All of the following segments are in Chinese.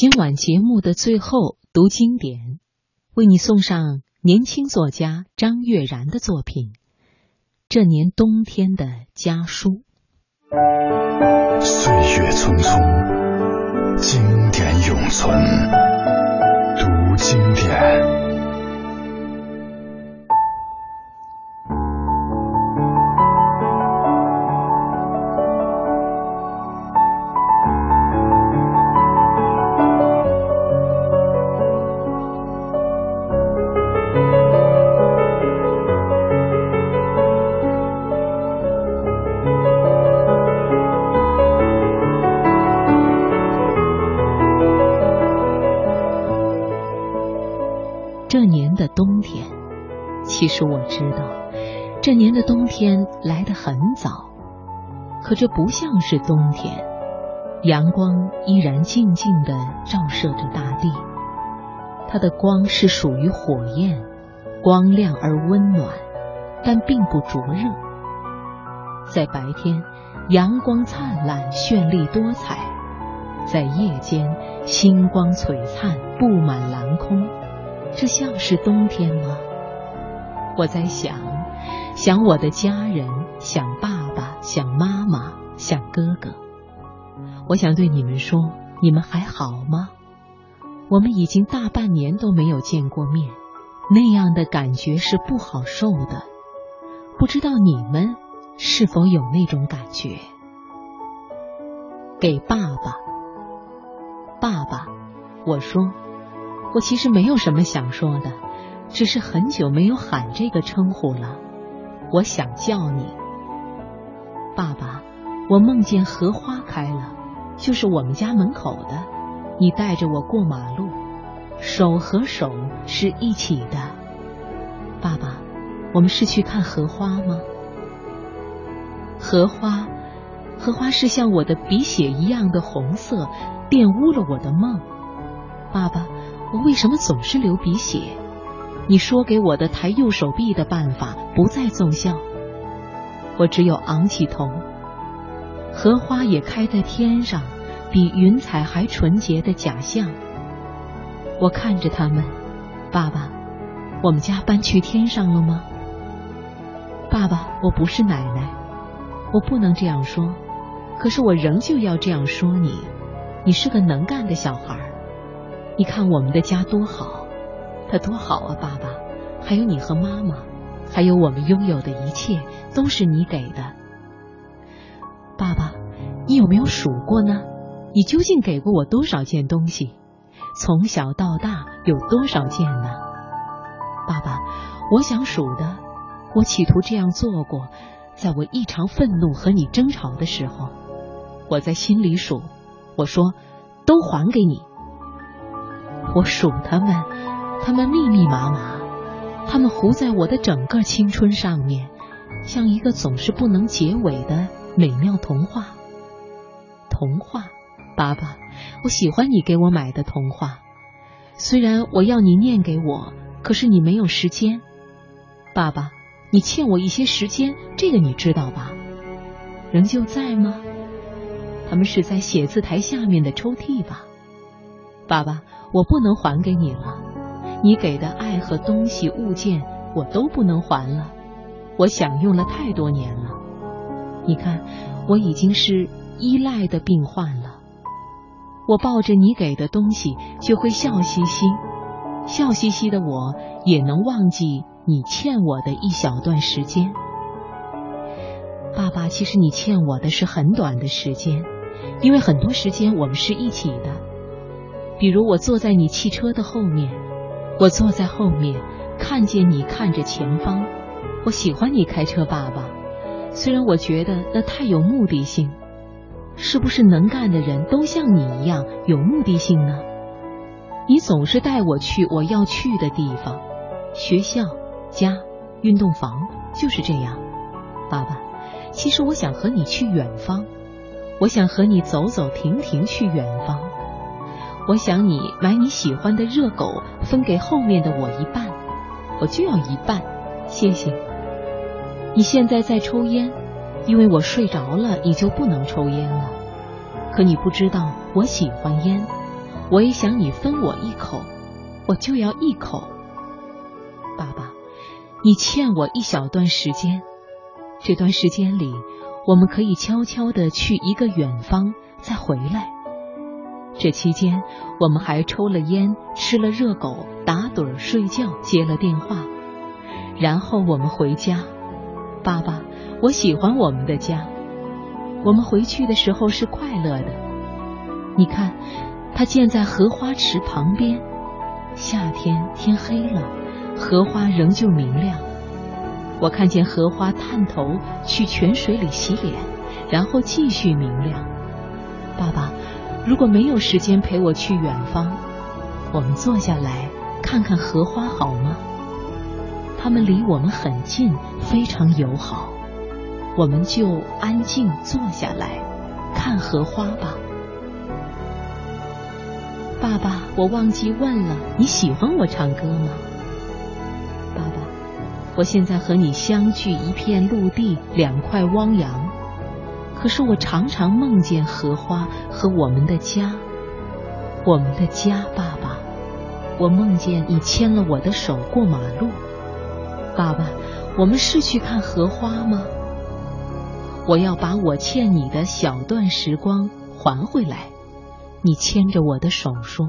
今晚节目的最后读经典，为你送上年轻作家张悦然的作品《这年冬天的家书》。岁月匆匆，经典永存，读经典。其实我知道，这年的冬天来得很早，可这不像是冬天。阳光依然静静地照射着大地，它的光是属于火焰，光亮而温暖，但并不灼热。在白天，阳光灿烂、绚丽多彩；在夜间，星光璀璨、布满蓝空。这像是冬天吗？我在想，想我的家人，想爸爸，想妈妈，想哥哥。我想对你们说，你们还好吗？我们已经大半年都没有见过面，那样的感觉是不好受的。不知道你们是否有那种感觉？给爸爸，爸爸，我说，我其实没有什么想说的。只是很久没有喊这个称呼了，我想叫你爸爸。我梦见荷花开了，就是我们家门口的。你带着我过马路，手和手是一起的。爸爸，我们是去看荷花吗？荷花，荷花是像我的鼻血一样的红色，玷污了我的梦。爸爸，我为什么总是流鼻血？你说给我的抬右手臂的办法不再奏效，我只有昂起头。荷花也开在天上，比云彩还纯洁的假象。我看着他们，爸爸，我们家搬去天上了吗？爸爸，我不是奶奶，我不能这样说，可是我仍旧要这样说你。你是个能干的小孩，你看我们的家多好。他多好啊，爸爸！还有你和妈妈，还有我们拥有的一切，都是你给的。爸爸，你有没有数过呢？你究竟给过我多少件东西？从小到大有多少件呢？爸爸，我想数的，我企图这样做过，在我异常愤怒和你争吵的时候，我在心里数，我说都还给你。我数他们。他们密密麻麻，他们糊在我的整个青春上面，像一个总是不能结尾的美妙童话。童话，爸爸，我喜欢你给我买的童话。虽然我要你念给我，可是你没有时间。爸爸，你欠我一些时间，这个你知道吧？仍旧在吗？他们是在写字台下面的抽屉吧？爸爸，我不能还给你了。你给的爱和东西物件，我都不能还了。我享用了太多年了。你看，我已经是依赖的病患了。我抱着你给的东西，就会笑嘻嘻。笑嘻嘻的我，也能忘记你欠我的一小段时间。爸爸，其实你欠我的是很短的时间，因为很多时间我们是一起的。比如我坐在你汽车的后面。我坐在后面，看见你看着前方。我喜欢你开车，爸爸。虽然我觉得那太有目的性，是不是能干的人都像你一样有目的性呢？你总是带我去我要去的地方，学校、家、运动房，就是这样。爸爸，其实我想和你去远方，我想和你走走停停去远方。我想你买你喜欢的热狗，分给后面的我一半，我就要一半，谢谢。你现在在抽烟，因为我睡着了，你就不能抽烟了。可你不知道，我喜欢烟，我也想你分我一口，我就要一口。爸爸，你欠我一小段时间，这段时间里，我们可以悄悄的去一个远方，再回来。这期间，我们还抽了烟，吃了热狗，打盹儿睡觉，接了电话，然后我们回家。爸爸，我喜欢我们的家。我们回去的时候是快乐的。你看，它建在荷花池旁边。夏天天黑了，荷花仍旧明亮。我看见荷花探头去泉水里洗脸，然后继续明亮。爸爸。如果没有时间陪我去远方，我们坐下来看看荷花好吗？它们离我们很近，非常友好。我们就安静坐下来看荷花吧。爸爸，我忘记问了，你喜欢我唱歌吗？爸爸，我现在和你相聚一片陆地，两块汪洋。可是我常常梦见荷花和我们的家，我们的家，爸爸。我梦见你牵了我的手过马路，爸爸。我们是去看荷花吗？我要把我欠你的小段时光还回来。你牵着我的手说：“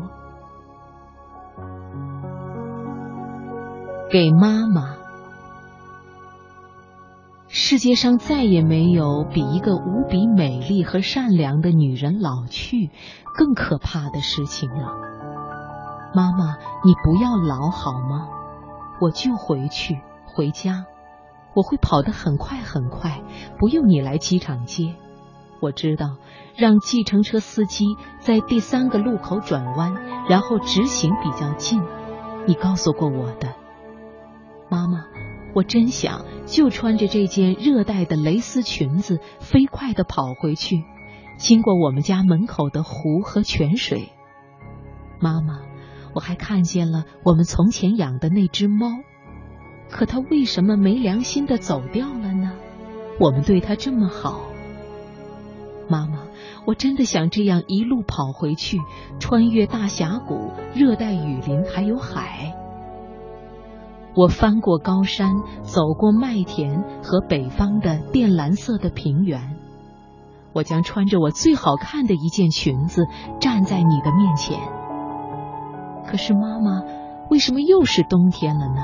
给妈妈。”世界上再也没有比一个无比美丽和善良的女人老去更可怕的事情了。妈妈，你不要老好吗？我就回去回家，我会跑得很快很快，不用你来机场接。我知道，让计程车司机在第三个路口转弯，然后直行比较近。你告诉过我的，妈妈。我真想就穿着这件热带的蕾丝裙子，飞快的跑回去，经过我们家门口的湖和泉水。妈妈，我还看见了我们从前养的那只猫，可它为什么没良心的走掉了呢？我们对它这么好。妈妈，我真的想这样一路跑回去，穿越大峡谷、热带雨林，还有海。我翻过高山，走过麦田和北方的靛蓝色的平原。我将穿着我最好看的一件裙子站在你的面前。可是妈妈，为什么又是冬天了呢？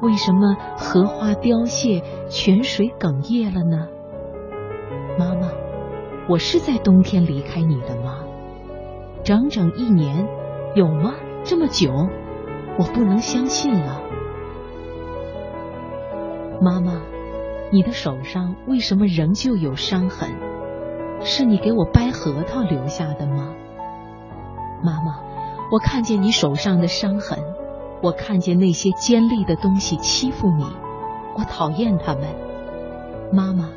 为什么荷花凋谢，泉水哽咽了呢？妈妈，我是在冬天离开你的吗？整整一年，有吗？这么久，我不能相信了。妈妈，你的手上为什么仍旧有伤痕？是你给我掰核桃留下的吗？妈妈，我看见你手上的伤痕，我看见那些尖利的东西欺负你，我讨厌他们。妈妈，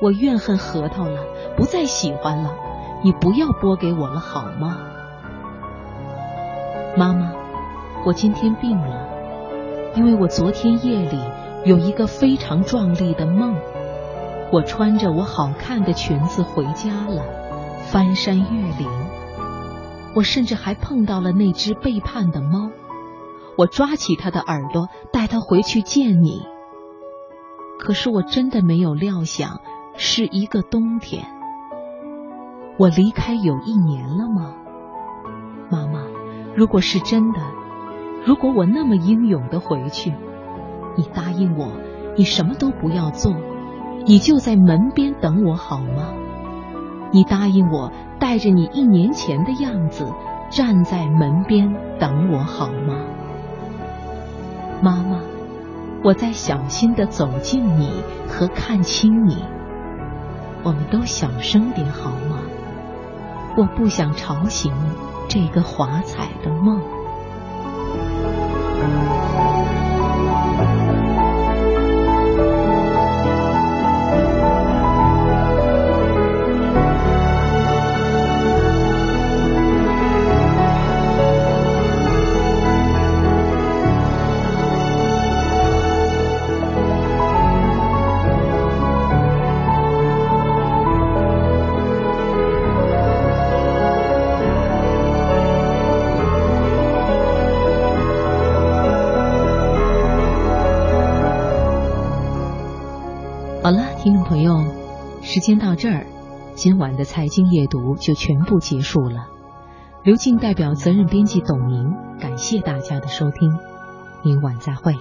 我怨恨核桃了，不再喜欢了，你不要剥给我了好吗？妈妈，我今天病了，因为我昨天夜里。有一个非常壮丽的梦，我穿着我好看的裙子回家了，翻山越岭。我甚至还碰到了那只背叛的猫，我抓起它的耳朵，带它回去见你。可是我真的没有料想是一个冬天。我离开有一年了吗？妈妈，如果是真的，如果我那么英勇的回去。你答应我，你什么都不要做，你就在门边等我好吗？你答应我，带着你一年前的样子站在门边等我好吗？妈妈，我在小心的走近你和看清你，我们都小声点好吗？我不想吵醒这个华彩的梦。听众朋友，时间到这儿，今晚的财经夜读就全部结束了。刘静代表责任编辑董明，感谢大家的收听，明晚再会。